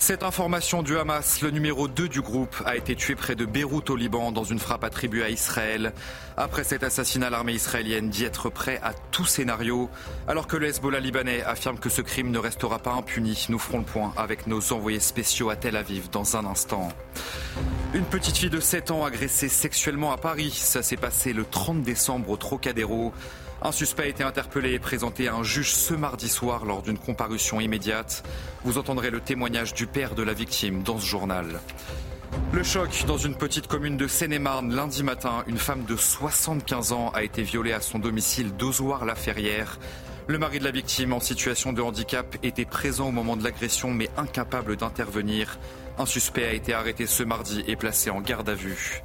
Cette information du Hamas, le numéro 2 du groupe, a été tué près de Beyrouth au Liban dans une frappe attribuée à Israël. Après cet assassinat, l'armée israélienne dit être prêt à tout scénario, alors que le Hezbollah libanais affirme que ce crime ne restera pas impuni. Nous ferons le point avec nos envoyés spéciaux à Tel Aviv dans un instant. Une petite fille de 7 ans agressée sexuellement à Paris. Ça s'est passé le 30 décembre au Trocadéro. Un suspect a été interpellé et présenté à un juge ce mardi soir lors d'une comparution immédiate. Vous entendrez le témoignage du père de la victime dans ce journal. Le choc dans une petite commune de Seine-et-Marne. Lundi matin, une femme de 75 ans a été violée à son domicile d'Ozoir-la-Ferrière. Le mari de la victime en situation de handicap était présent au moment de l'agression mais incapable d'intervenir. Un suspect a été arrêté ce mardi et placé en garde à vue.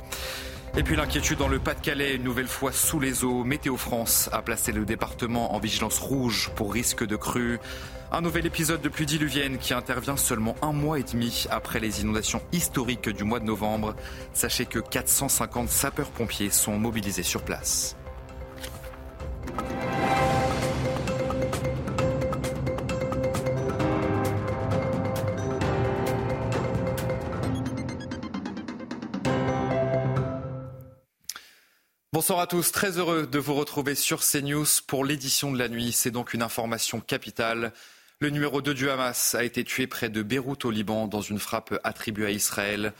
Et puis l'inquiétude dans le Pas-de-Calais, une nouvelle fois sous les eaux. Météo France a placé le département en vigilance rouge pour risque de crue. Un nouvel épisode de pluie diluvienne qui intervient seulement un mois et demi après les inondations historiques du mois de novembre. Sachez que 450 sapeurs-pompiers sont mobilisés sur place. Bonsoir à tous, très heureux de vous retrouver sur CNews pour l'édition de la nuit. C'est donc une information capitale. Le numéro 2 du Hamas a été tué près de Beyrouth au Liban dans une frappe attribuée à Israël.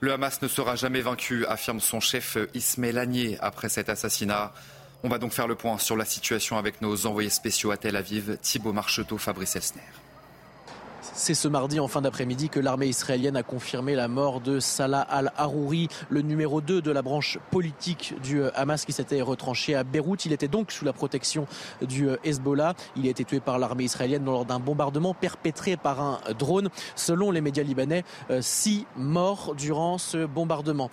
Le Hamas ne sera jamais vaincu, affirme son chef Ismaël Agnier après cet assassinat. On va donc faire le point sur la situation avec nos envoyés spéciaux à Tel Aviv, Thibault Marcheteau, Fabrice Elsner. C'est ce mardi en fin d'après-midi que l'armée israélienne a confirmé la mort de Salah al-Harouri, le numéro 2 de la branche politique du euh, Hamas qui s'était retranché à Beyrouth. Il était donc sous la protection du euh, Hezbollah. Il a été tué par l'armée israélienne lors d'un bombardement perpétré par un drone. Selon les médias libanais, euh, six morts durant ce bombardement.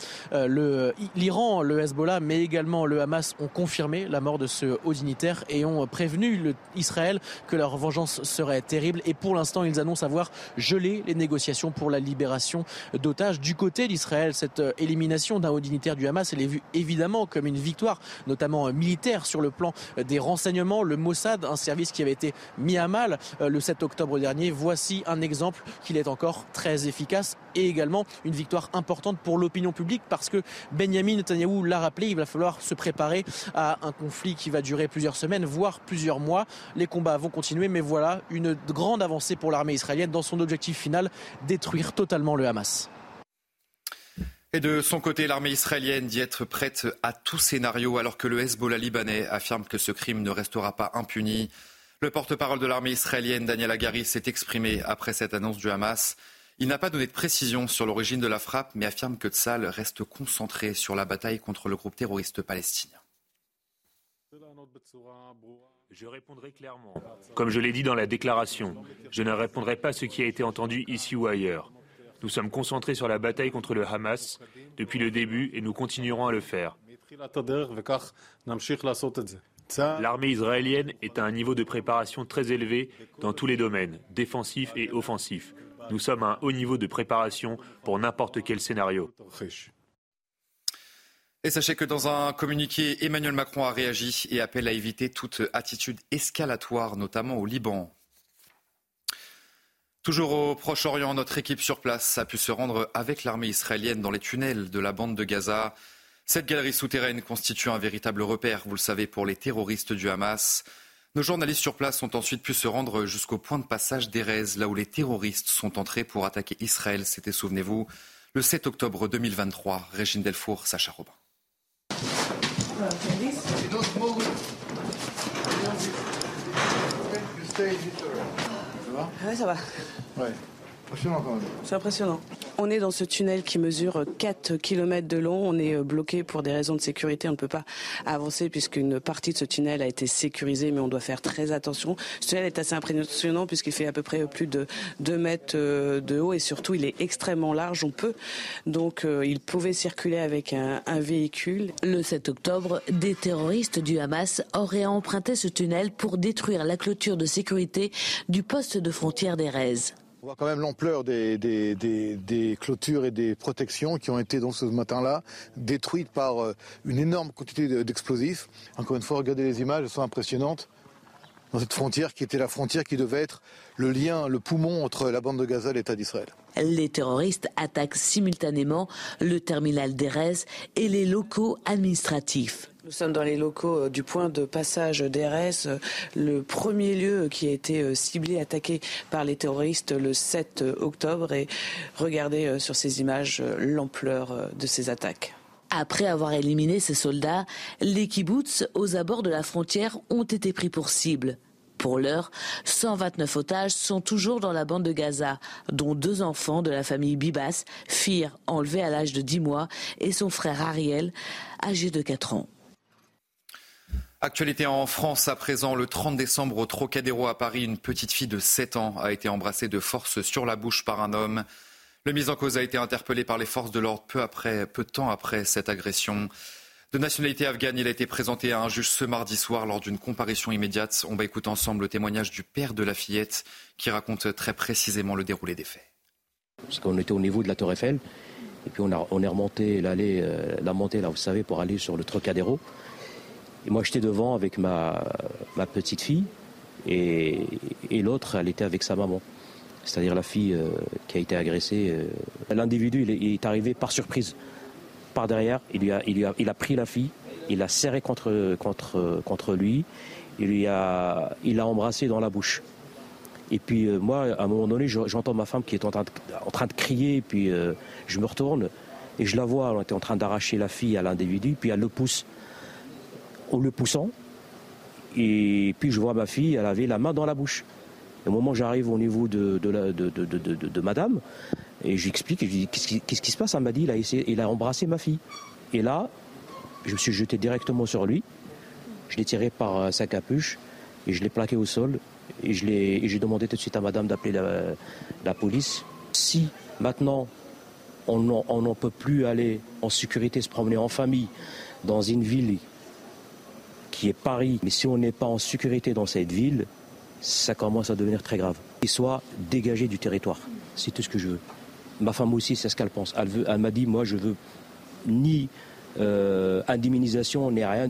L'Iran, le Hezbollah, mais également le Hamas ont confirmé la mort de ce haut dignitaire et ont prévenu Israël que leur vengeance serait terrible. Et pour l'instant, ils annoncent avoir gelé les négociations pour la libération d'otages. Du côté d'Israël, cette euh, élimination d'un haut dignitaire du Hamas, elle est vue évidemment comme une victoire, notamment euh, militaire sur le plan euh, des renseignements. Le Mossad, un service qui avait été mis à mal le 7 octobre dernier, voici un exemple qu'il est encore très efficace et également une victoire importante pour l'opinion publique parce que Benjamin Netanyahu l'a rappelé, il va falloir se préparer à un conflit qui va durer plusieurs semaines, voire plusieurs mois. Les combats vont continuer, mais voilà une grande avancée pour l'armée israélienne dans son objectif final, détruire totalement le Hamas. Et de son côté, l'armée israélienne dit être prête à tout scénario alors que le Hezbollah libanais affirme que ce crime ne restera pas impuni. Le porte-parole de l'armée israélienne, Daniel Agari, s'est exprimé après cette annonce du Hamas. Il n'a pas donné de précision sur l'origine de la frappe, mais affirme que Tzal reste concentré sur la bataille contre le groupe terroriste palestinien. Je répondrai clairement. Comme je l'ai dit dans la déclaration, je ne répondrai pas à ce qui a été entendu ici ou ailleurs. Nous sommes concentrés sur la bataille contre le Hamas depuis le début et nous continuerons à le faire. L'armée israélienne est à un niveau de préparation très élevé dans tous les domaines, défensifs et offensifs. Nous sommes à un haut niveau de préparation pour n'importe quel scénario. Et sachez que dans un communiqué, Emmanuel Macron a réagi et appelle à éviter toute attitude escalatoire, notamment au Liban. Toujours au Proche-Orient, notre équipe sur place a pu se rendre avec l'armée israélienne dans les tunnels de la bande de Gaza. Cette galerie souterraine constitue un véritable repère, vous le savez, pour les terroristes du Hamas. Nos journalistes sur place ont ensuite pu se rendre jusqu'au point de passage d'Erez, là où les terroristes sont entrés pour attaquer Israël. C'était, souvenez-vous, le 7 octobre 2023. Régine Delfour, Sacha Robin. Ouais, ça va. Ouais. Impressionnant quand même. C'est impressionnant. On est dans ce tunnel qui mesure 4 km de long. On est euh, bloqué pour des raisons de sécurité. On ne peut pas avancer puisqu'une partie de ce tunnel a été sécurisée, mais on doit faire très attention. Ce tunnel est assez impressionnant puisqu'il fait à peu près plus de 2 mètres euh, de haut et surtout il est extrêmement large. On peut donc euh, il pouvait circuler avec un, un véhicule. Le 7 octobre, des terroristes du Hamas auraient emprunté ce tunnel pour détruire la clôture de sécurité du poste de frontière d'Erez. On voit quand même l'ampleur des, clôtures et des protections qui ont été donc ce matin-là détruites par euh, une énorme quantité d'explosifs. Encore une fois, regardez les images, elles sont impressionnantes. dans cette frontière qui était la frontière qui devait être le lien, le poumon entre la bande de Gaza et l'État d'Israël. Les terroristes attaquent simultanément le terminal d'Erez et les locaux administratifs. Nous sommes dans les locaux euh, du point de passage d'Erez, euh, le premier lieu qui a été euh, ciblé, attaqué par les terroristes le 7 octobre. Et regardez sur ces images l'ampleur de ces attaques. Après avoir éliminé ces soldats, les kibbutz aux abords de la frontière ont été pris pour cible. Pour l'heure, 129 otages sont toujours dans la bande de Gaza, dont deux enfants de la famille Bibas, Fir, enlevé à l'âge de 10 mois, et son frère Ariel, âgé de 4 ans. Actualité en France à présent, le 30 décembre au Trocadéro à Paris, une petite fille de 7 ans a été embrassée de force sur la bouche par un homme. Le mis en cause a été interpellé par les forces de l'ordre peu, après, peu de temps après cette agression. De nationalité afghane, il a été présenté à un juge ce mardi soir lors d'une comparution immédiate. On va écouter ensemble le témoignage du père de la fillette qui raconte très précisément le déroulé des faits. Parce qu'on était au niveau de la Tour Eiffel et puis on, a, est remonté l'allée, euh, la montée là, vous savez, pour aller sur le Trocadéro. Moi, j'étais devant avec ma, ma petite fille et, et l'autre, elle était avec sa maman. C'est-à-dire la fille euh, qui a été agressée. Euh. L'individu, il, est arrivé par surprise, par derrière. Il, lui a, il, a, il a pris la fille, il l'a serré contre, contre, contre lui, il lui il l'a embrassé dans la bouche. Et puis euh, moi, à un moment donné, j'entends ma femme qui est en train de, en train de crier, puis je me retourne et je la vois, elle était en train d'arracher la fille à l'individu, puis elle le pousse en le poussant. Et puis je vois ma fille, elle avait la main dans la bouche. au moment où j'arrive au niveau de, madame, et j'explique, je dis qu'est-ce qui, se passe? Elle m'a dit il a, embrassé ma fille. Et là, je me suis jeté directement sur lui, je l'ai tiré par sa capuche et je l'ai plaqué au sol. Et j'ai demandé tout de suite à madame d'appeler la, police. Si maintenant on n'en peut plus aller en sécurité, se promener en famille dans une ville qui est Paris. Mais si on n'est pas en sécurité dans cette ville, ça commence à devenir très grave. Il soit dégagé du territoire. C'est tout ce que je veux. Ma femme aussi, c'est ce qu'elle pense. Elle, m'a dit, moi, je veux ni euh, indemnisation, ni rien.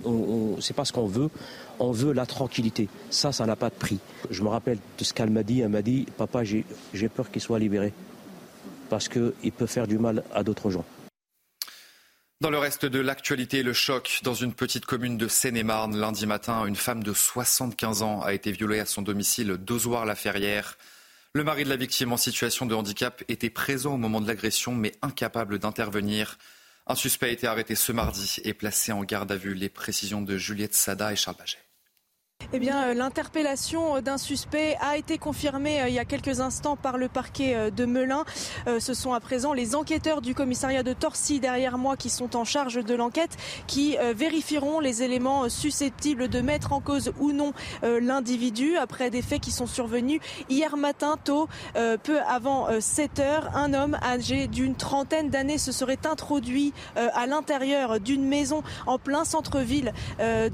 C'est pas ce qu'on veut. On veut la tranquillité. Ça, ça n'a pas de prix. Je me rappelle de ce qu'elle m'a dit. Elle m'a dit, papa, j'ai peur qu'il soit libéré. Parce qu'il peut faire du mal à d'autres gens. Dans le reste de l'actualité, le choc dans une petite commune de Seine-et-Marne. Lundi matin, une femme de 75 ans a été violée à son domicile d'Ozoir-la-Ferrière. Le mari de la victime en situation de handicap était présent au moment de l'agression, mais incapable d'intervenir. Un suspect a été arrêté ce mardi et placé en garde à vue. Les précisions de Juliette Sada et Charles Baget. Eh bien, euh, l'interpellation d'un suspect a été confirmée euh, il y a quelques instants par le parquet euh, de Melun. Ce sont à présent les enquêteurs du commissariat de Torcy derrière moi qui sont en charge de l'enquête, qui vérifieront les éléments susceptibles de mettre en cause ou non l'individu après des faits qui sont survenus hier matin tôt, peu avant 7 heures. Un homme âgé d'une trentaine d'années se serait introduit à l'intérieur d'une maison en plein centre-ville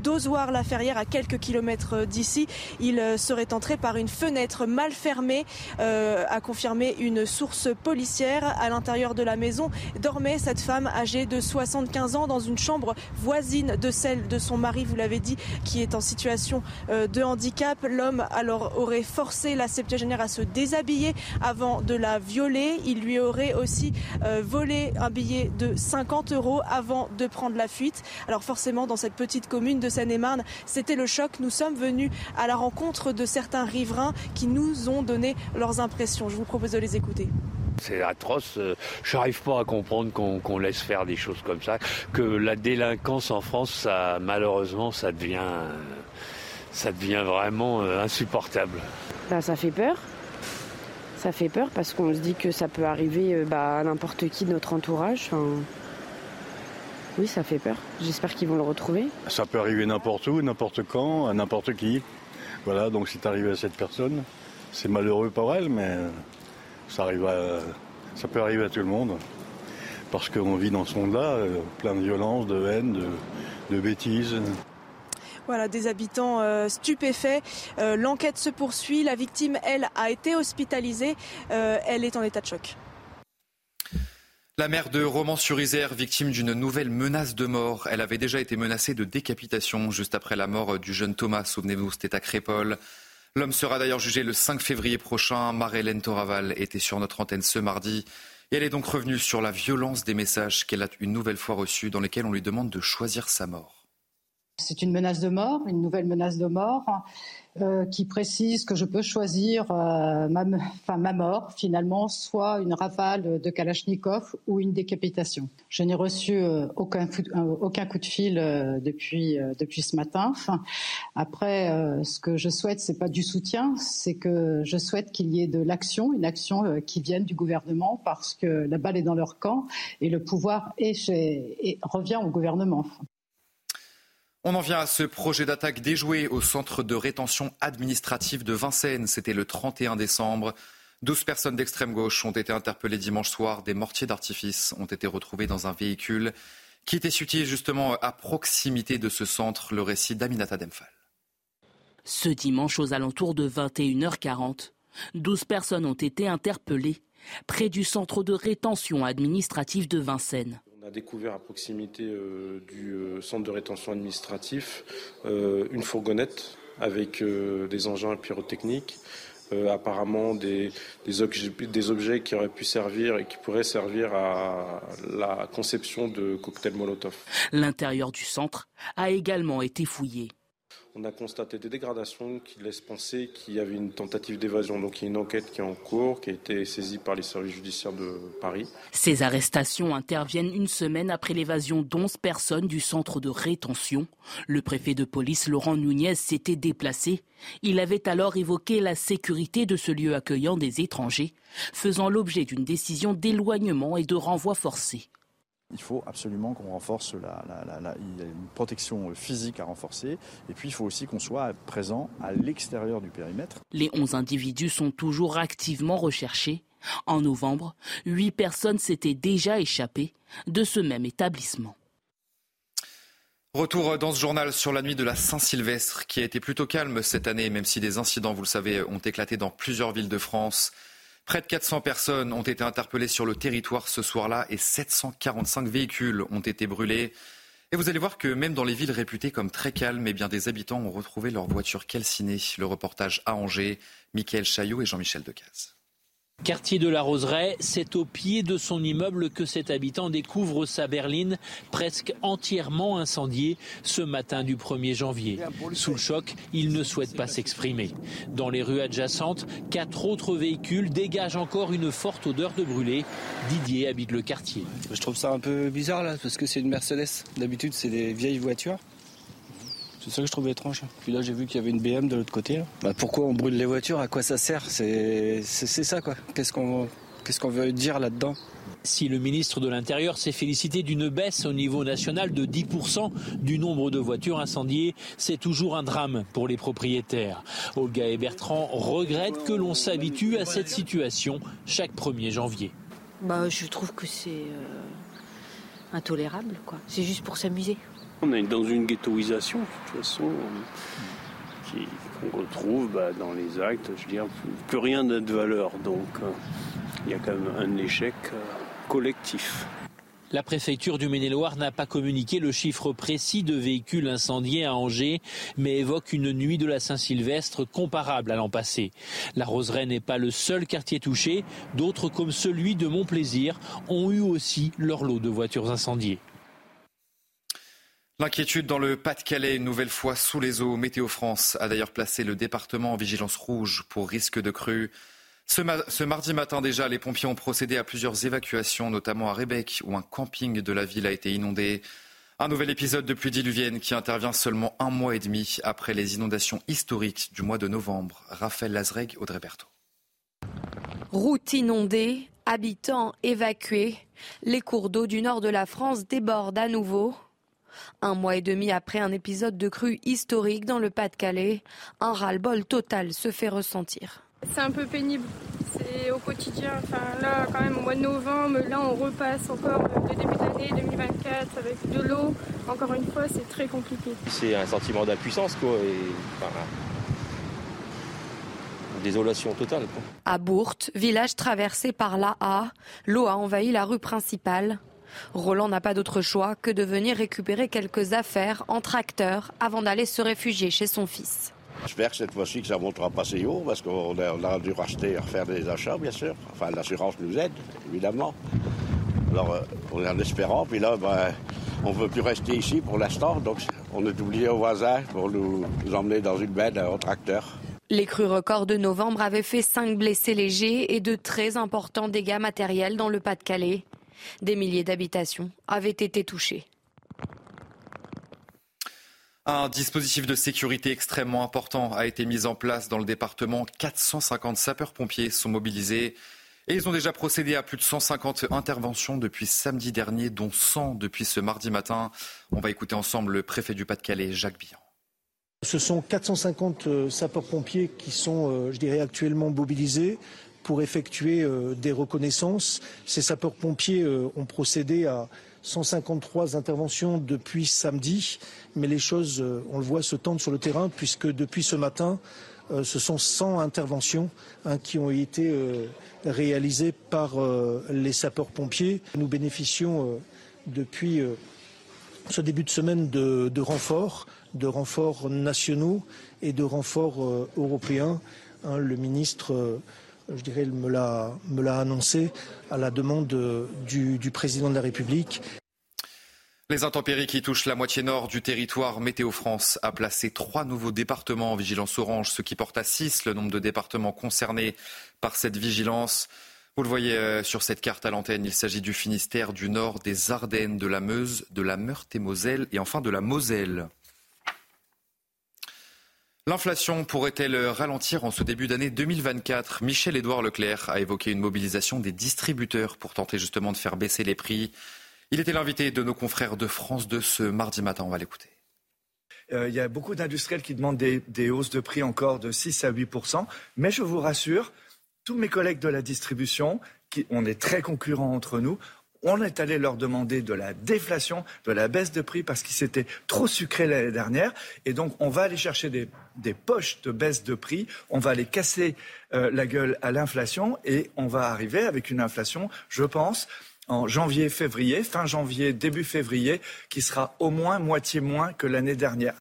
d'Ozoir-la-Ferrière à quelques kilomètres d'ici. Il euh, serait entré par une fenêtre mal fermée, euh, a confirmé une source policière. À l'intérieur de la maison dormait cette femme âgée de 75 ans dans une chambre voisine de celle de son mari, vous l'avez dit, qui est en situation euh, de handicap. L'homme alors aurait forcé la septuagénaire à se déshabiller avant de la violer. Il lui aurait aussi volé un billet de 50 euros avant de prendre la fuite. Alors forcément, dans cette petite commune de Seine-et-Marne, c'était le choc. Nous sommes sommes venus à la rencontre de certains riverains qui nous ont donné leurs impressions. Je vous propose de les écouter. C'est atroce. Euh, je n'arrive pas à comprendre qu'on laisse faire des choses comme ça. Que la délinquance en France, ça, malheureusement, ça devient, ça devient vraiment euh, insupportable. Bah, ça fait peur. Ça fait peur parce qu'on se dit que ça peut arriver euh, bah, à n'importe qui de notre entourage. Oui, ça fait peur. J'espère qu'ils vont le retrouver. Ça peut arriver n'importe où, n'importe quand, à n'importe qui. Voilà, donc c'est arrivé à cette personne. C'est malheureux pour elle, mais ça, arrive ça peut arriver à tout le monde. Parce qu'on vit dans ce monde-là, euh, plein de violence, de haine, de, bêtises. Voilà, des habitants euh, stupéfaits. Euh, l'enquête se poursuit. La victime, elle, a été hospitalisée. elle est en état de choc. La mère de Romans-sur-Isère, victime d'une nouvelle menace de mort. Elle avait déjà été menacée de décapitation juste après la mort du jeune Thomas. Souvenez-vous, c'était à Crépole. L'homme sera d'ailleurs jugé le 5 février prochain. Marie-Hélène Toraval était sur notre antenne ce mardi. Et elle est donc revenue sur la violence des messages qu'elle a une nouvelle fois reçus dans lesquels on lui demande de choisir sa mort. C'est une menace de mort, une nouvelle menace de mort. Euh, qui précise que je peux choisir euh, ma, mort, finalement, soit une rafale de Kalachnikov ou une décapitation. Je n'ai reçu euh, aucun, coup de fil depuis, ce matin. Après, ce que je souhaite, c'est pas du soutien, c'est que je souhaite qu'il y ait de l'action, une action qui vienne du gouvernement, parce que la balle est dans leur camp et le pouvoir revient au gouvernement. On en vient à ce projet d'attaque déjoué au centre de rétention administrative de Vincennes. C'était le 31 décembre. 12 personnes d'extrême gauche ont été interpellées dimanche soir. Des mortiers d'artifice ont été retrouvés dans un véhicule qui était situé justement à proximité de ce centre. Le récit d'Aminata Demphal. Ce dimanche aux alentours de 21h40, 12 personnes ont été interpellées près du centre de rétention administrative de Vincennes. On a découvert à proximité euh, du euh, centre de rétention administratif euh, une fourgonnette avec des engins pyrotechniques, apparemment des, objets, qui auraient pu servir et qui pourraient servir à la conception de cocktails Molotov. L'intérieur du centre a également été fouillé. On a constaté des dégradations qui laissent penser qu'il y avait une tentative d'évasion. Donc il y a une enquête qui est en cours, qui a été saisie par les services judiciaires de Paris. Ces arrestations interviennent une semaine après l'évasion d'11 personnes du centre de rétention. Le préfet de police Laurent Nunez s'était déplacé. Il avait alors évoqué la sécurité de ce lieu accueillant des étrangers, faisant l'objet d'une décision d'éloignement et de renvoi forcé. Il faut absolument qu'on renforce la, il y a une protection physique à renforcer et puis il faut aussi qu'on soit présent à l'extérieur du périmètre. Les 11 individus sont toujours activement recherchés. En novembre, 8 personnes s'étaient déjà échappées de ce même établissement. Retour dans ce journal sur la nuit de la Saint-Sylvestre qui a été plutôt calme cette année, même si des incidents, vous le savez, ont éclaté dans plusieurs villes de France. Près de 400 personnes ont été interpellées sur le territoire ce soir-là et 745 véhicules ont été brûlés. Et vous allez voir que même dans les villes réputées comme très calmes, eh bien, des habitants ont retrouvé leur voiture calcinée. Le reportage à Angers, Michael Chaillot et Jean-Michel Decaze. Quartier de la Roseraie, c'est au pied de son immeuble que cet habitant découvre sa berline presque entièrement incendiée ce matin du 1er janvier. Sous le choc, il ne souhaite pas s'exprimer. Dans les rues adjacentes, quatre autres véhicules dégagent encore une forte odeur de brûlé. Didier habite le quartier. Je trouve ça un peu bizarre là, parce que c'est une Mercedes. D'habitude, c'est des vieilles voitures. C'est ça que je trouvais étrange. Puis là, j'ai vu qu'il y avait une BM de l'autre côté. Bah, pourquoi on brûle les voitures? À quoi ça sert? C'est ça, quoi. Qu'est-ce qu'on qu'est-ce qu'on veut dire là-dedans? Si le ministre de l'Intérieur s'est félicité d'une baisse au niveau national de 10% du nombre de voitures incendiées, c'est toujours un drame pour les propriétaires. Olga et Bertrand regrettent que l'on s'habitue à cette situation chaque 1er janvier. Bah, je trouve que c'est euh, intolérable. quoi. C'est juste pour s'amuser. On est dans une ghettoisation, de toute façon, qu'on retrouve bah, dans les actes. Je veux dire, plus rien n'a de valeur. Donc, il y a quand même un échec euh, collectif. La préfecture du Maine-et-Loire n'a pas communiqué le chiffre précis de véhicules incendiés à Angers, mais évoque une nuit de la Saint-Sylvestre comparable à l'an passé. La Roseraie n'est pas le seul quartier touché. D'autres, comme celui de Montplaisir, ont eu aussi leur lot de voitures incendiées. L'inquiétude dans le Pas-de-Calais, une nouvelle fois sous les eaux. Météo France a d'ailleurs placé le département en vigilance rouge pour risque de crue. Ce, mardi matin déjà, les pompiers ont procédé à plusieurs évacuations, notamment à Rébec, où un camping de la ville a été inondé. Un nouvel épisode de pluie diluvienne qui intervient seulement un mois et demi après les inondations historiques du mois de novembre. Raphaël Lazreg, Audrey Berthaud. Route inondée, habitants évacués. Les cours d'eau du nord de la France débordent à nouveau. Un mois et demi après un épisode de crue historique dans le Pas-de-Calais, un ras-le-bol total se fait ressentir. C'est un peu pénible. C'est au quotidien. Enfin, là, quand même, au mois de novembre, là, on repasse encore le début d'année 2024 avec de l'eau. Encore une fois, c'est très compliqué. C'est un sentiment d'impuissance, quoi. désolation totale. À Bourte, village traversé par l'A.A., l'eau a envahi la rue principale. Roland n'a pas d'autre choix que de venir récupérer quelques affaires en tracteur avant d'aller se réfugier chez son fils. J'espère que cette fois-ci que ça ne montera pas si haut parce qu'on a, dû racheter, refaire des achats bien sûr. Enfin l'assurance nous aide évidemment. Alors euh, on est en espérant, puis là ben, on ne veut plus rester ici pour l'instant, donc on est oublié aux voisins pour nous, emmener dans une benne au tracteur. Les crues records de novembre avaient fait 5 blessés légers et de très importants dégâts matériels dans le Pas-de-Calais. Des milliers d'habitations avaient été touchées. Un dispositif de sécurité extrêmement important a été mis en place dans le département. 450 sapeurs-pompiers sont mobilisés et ils ont déjà procédé à plus de 150 interventions depuis samedi dernier, dont 100 depuis ce mardi matin. On va écouter ensemble le préfet du Pas-de-Calais, Jacques Billan. Ce sont 450 euh, sapeurs-pompiers qui sont, euh, je dirais, actuellement mobilisés pour effectuer euh, des reconnaissances. Ces sapeurs-pompiers euh, ont procédé à 153 interventions depuis samedi, mais les choses, euh, on le voit, se tendent sur le terrain puisque depuis ce matin, ce sont 100 interventions hein, qui ont été réalisées par les sapeurs-pompiers. Nous bénéficions depuis ce début de semaine de, renforts, de renforts nationaux et de renforts européens. Hein, le ministre je dirais, me l'a annoncé à la demande du, du président de la République. Les intempéries qui touchent la moitié nord du territoire, Météo France a placé trois nouveaux départements en vigilance orange, ce qui porte à six le nombre de départements concernés par cette vigilance. Vous le voyez euh, sur cette carte à l'antenne, il s'agit du Finistère, du Nord, des Ardennes, de la Meuse, de la Meurthe-et-Moselle et enfin de la Moselle. L'inflation pourrait-elle ralentir en ce début d'année 2024 Michel-Édouard Leclerc a évoqué une mobilisation des distributeurs pour tenter justement de faire baisser les prix. Il était l'invité de nos confrères de France 2 ce mardi matin. On va l'écouter. Euh, il y a beaucoup d'industriels qui demandent des, des, hausses de prix encore de 6 à 8 Mais je vous rassure, tous mes collègues de la distribution, qui, on est très concurrents entre nous, on est allé leur demander de la déflation, de la baisse de prix parce qu'ils s'étaient trop sucrés l'année dernière. Et donc, on va aller chercher des, poches de baisse de prix. On va aller casser euh, la gueule à l'inflation et on va arriver avec une inflation, je pense, en janvier, février, fin janvier, début février, qui sera au moins moitié moins que l'année dernière.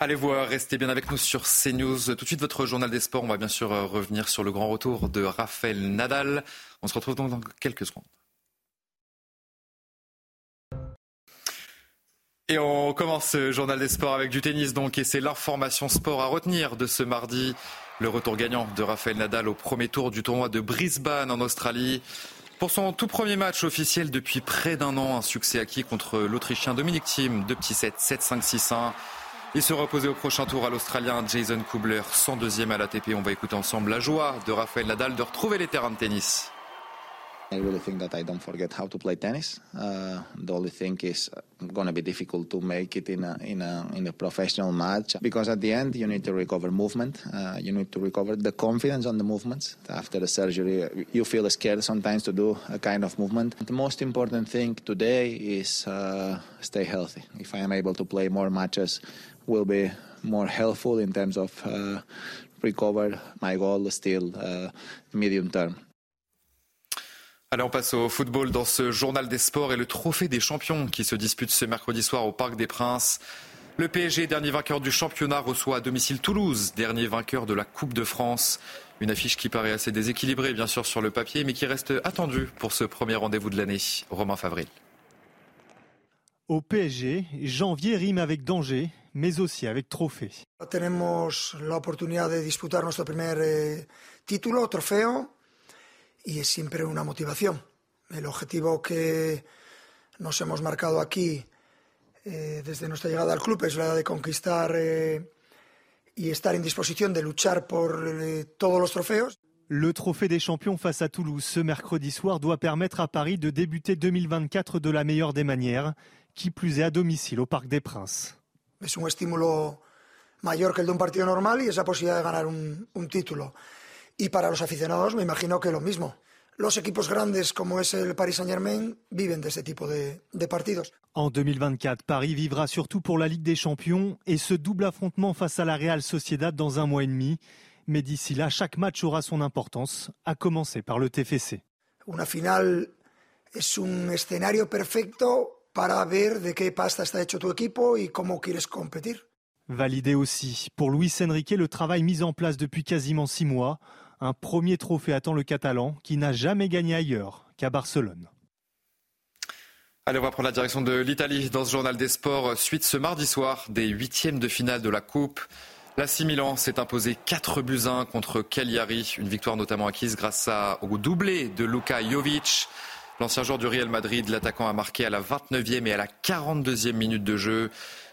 Allez voir, restez bien avec nous sur CNews. Tout de suite, votre journal des sports. On va bien sûr euh, revenir sur le grand retour de Raphaël Nadal. On se retrouve donc dans quelques secondes. Et on commence ce journal des sports avec du tennis donc et c'est l'information sport à retenir de ce mardi. Le retour gagnant de Rafael Nadal au premier tour du tournoi de Brisbane en Australie. Pour son tout premier match officiel depuis près d'un an, un succès acquis contre l'Autrichien Dominique Thiem, 2 petits 7, 7-5, 6-1. Il se reposait au prochain tour à l'Australien Jason Kubler, 102e à l'ATP. On va écouter ensemble la joie de Rafael Nadal de retrouver les terrains de tennis. I really think that I don't forget how to play tennis. Uh, the only thing is uh, going to be difficult to make it in a in a in a professional match because at the end you need to recover movement. Uh, you need to recover the confidence on the movements. After the surgery, you feel scared sometimes to do a kind of movement. The most important thing today is uh, stay healthy. If I am able to play more matches, will be more helpful in terms of uh, recover. My goal still uh, medium term. Allez, on passe au football dans ce journal des sports et le trophée des champions qui se dispute ce mercredi soir au Parc des Princes. Le PSG, dernier vainqueur du championnat, reçoit à domicile Toulouse, dernier vainqueur de la Coupe de France. Une affiche qui paraît assez déséquilibrée, bien sûr, sur le papier, mais qui reste attendue pour ce premier rendez-vous de l'année. Romain Favril. Au PSG, janvier rime avec danger, mais aussi avec trophée. Tenemos la oportunidad de disputar nuestro primer eh, título, trofeo y es siempre una motivación. El objetivo que nos hemos marcado aquí eh, desde nuestra llegada al club es la de conquistar eh, y estar en disposición de luchar por eh, todos los trofeos. Le trophée des champions face à Toulouse ce mercredi soir doit permettre à Paris de débuter 2024 de la meilleure des manières, qui plus est à domicile au Parc des Princes. Es un estímulo mayor que el de un partido normal y esa posibilidad de ganar un, un título. Y para los aficionados me imagino que lo mismo. Los equipos grandes como es el Paris Saint-Germain viven de este tipo de, de partidos. En 2024, Paris vivra surtout pour la Ligue des Champions et ce double affrontement face à la Real Sociedad dans un mois et demi. Mais d'ici là, chaque match aura son importance, à commencer par le TFC. Una final es un escenario perfecto para ver de qué pasta está hecho tu equipo y cómo quieres competir. Validé aussi. Pour Luis Enrique, le travail mis en place depuis quasiment six mois. Un premier trophée attend le Catalan, qui n'a jamais gagné ailleurs qu'à Barcelone. Allez, on va prendre la direction de l'Italie dans ce journal des sports. Suite ce mardi soir des huitièmes de finale de la Coupe. La Milan s'est imposé 4 buts 1 contre Cagliari. Une victoire notamment acquise grâce au doublé de Luka Jovic. L'ancien joueur du Real Madrid, l'attaquant a marqué à la 29e et à la 42e minute de jeu.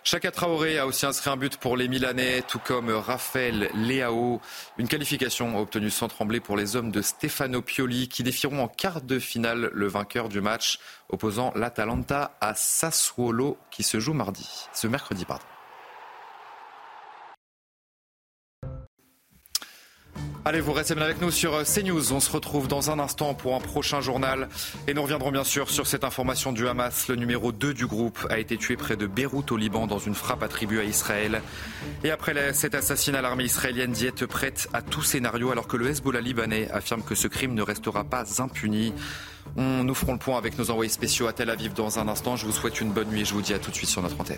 Chaka Traoré a aussi inscrit un but pour les Milanais, tout comme Raphaël Leao. Une qualification obtenue sans trembler pour les hommes de Stefano Pioli qui défieront en quart de finale le vainqueur du match opposant l'Atalanta à Sassuolo qui se joue mardi, ce mercredi pardon. Allez, vous restez bien avec nous sur euh, CNews. On se retrouve dans un instant pour un prochain journal. Et nous reviendrons bien sûr sur cette information du Hamas. Le numéro 2 du groupe a été tué près de Beyrouth au Liban dans une frappe attribuée à Israël. Et après cet assassinat, l'armée israélienne dit être prête à tout scénario alors que le Hezbollah libanais affirme que ce crime ne restera pas impuni. Nous ferons le point avec nos envoyés spéciaux à Tel Aviv dans un instant. Je vous souhaite une bonne nuit et je vous dis à tout de suite sur notre antenne.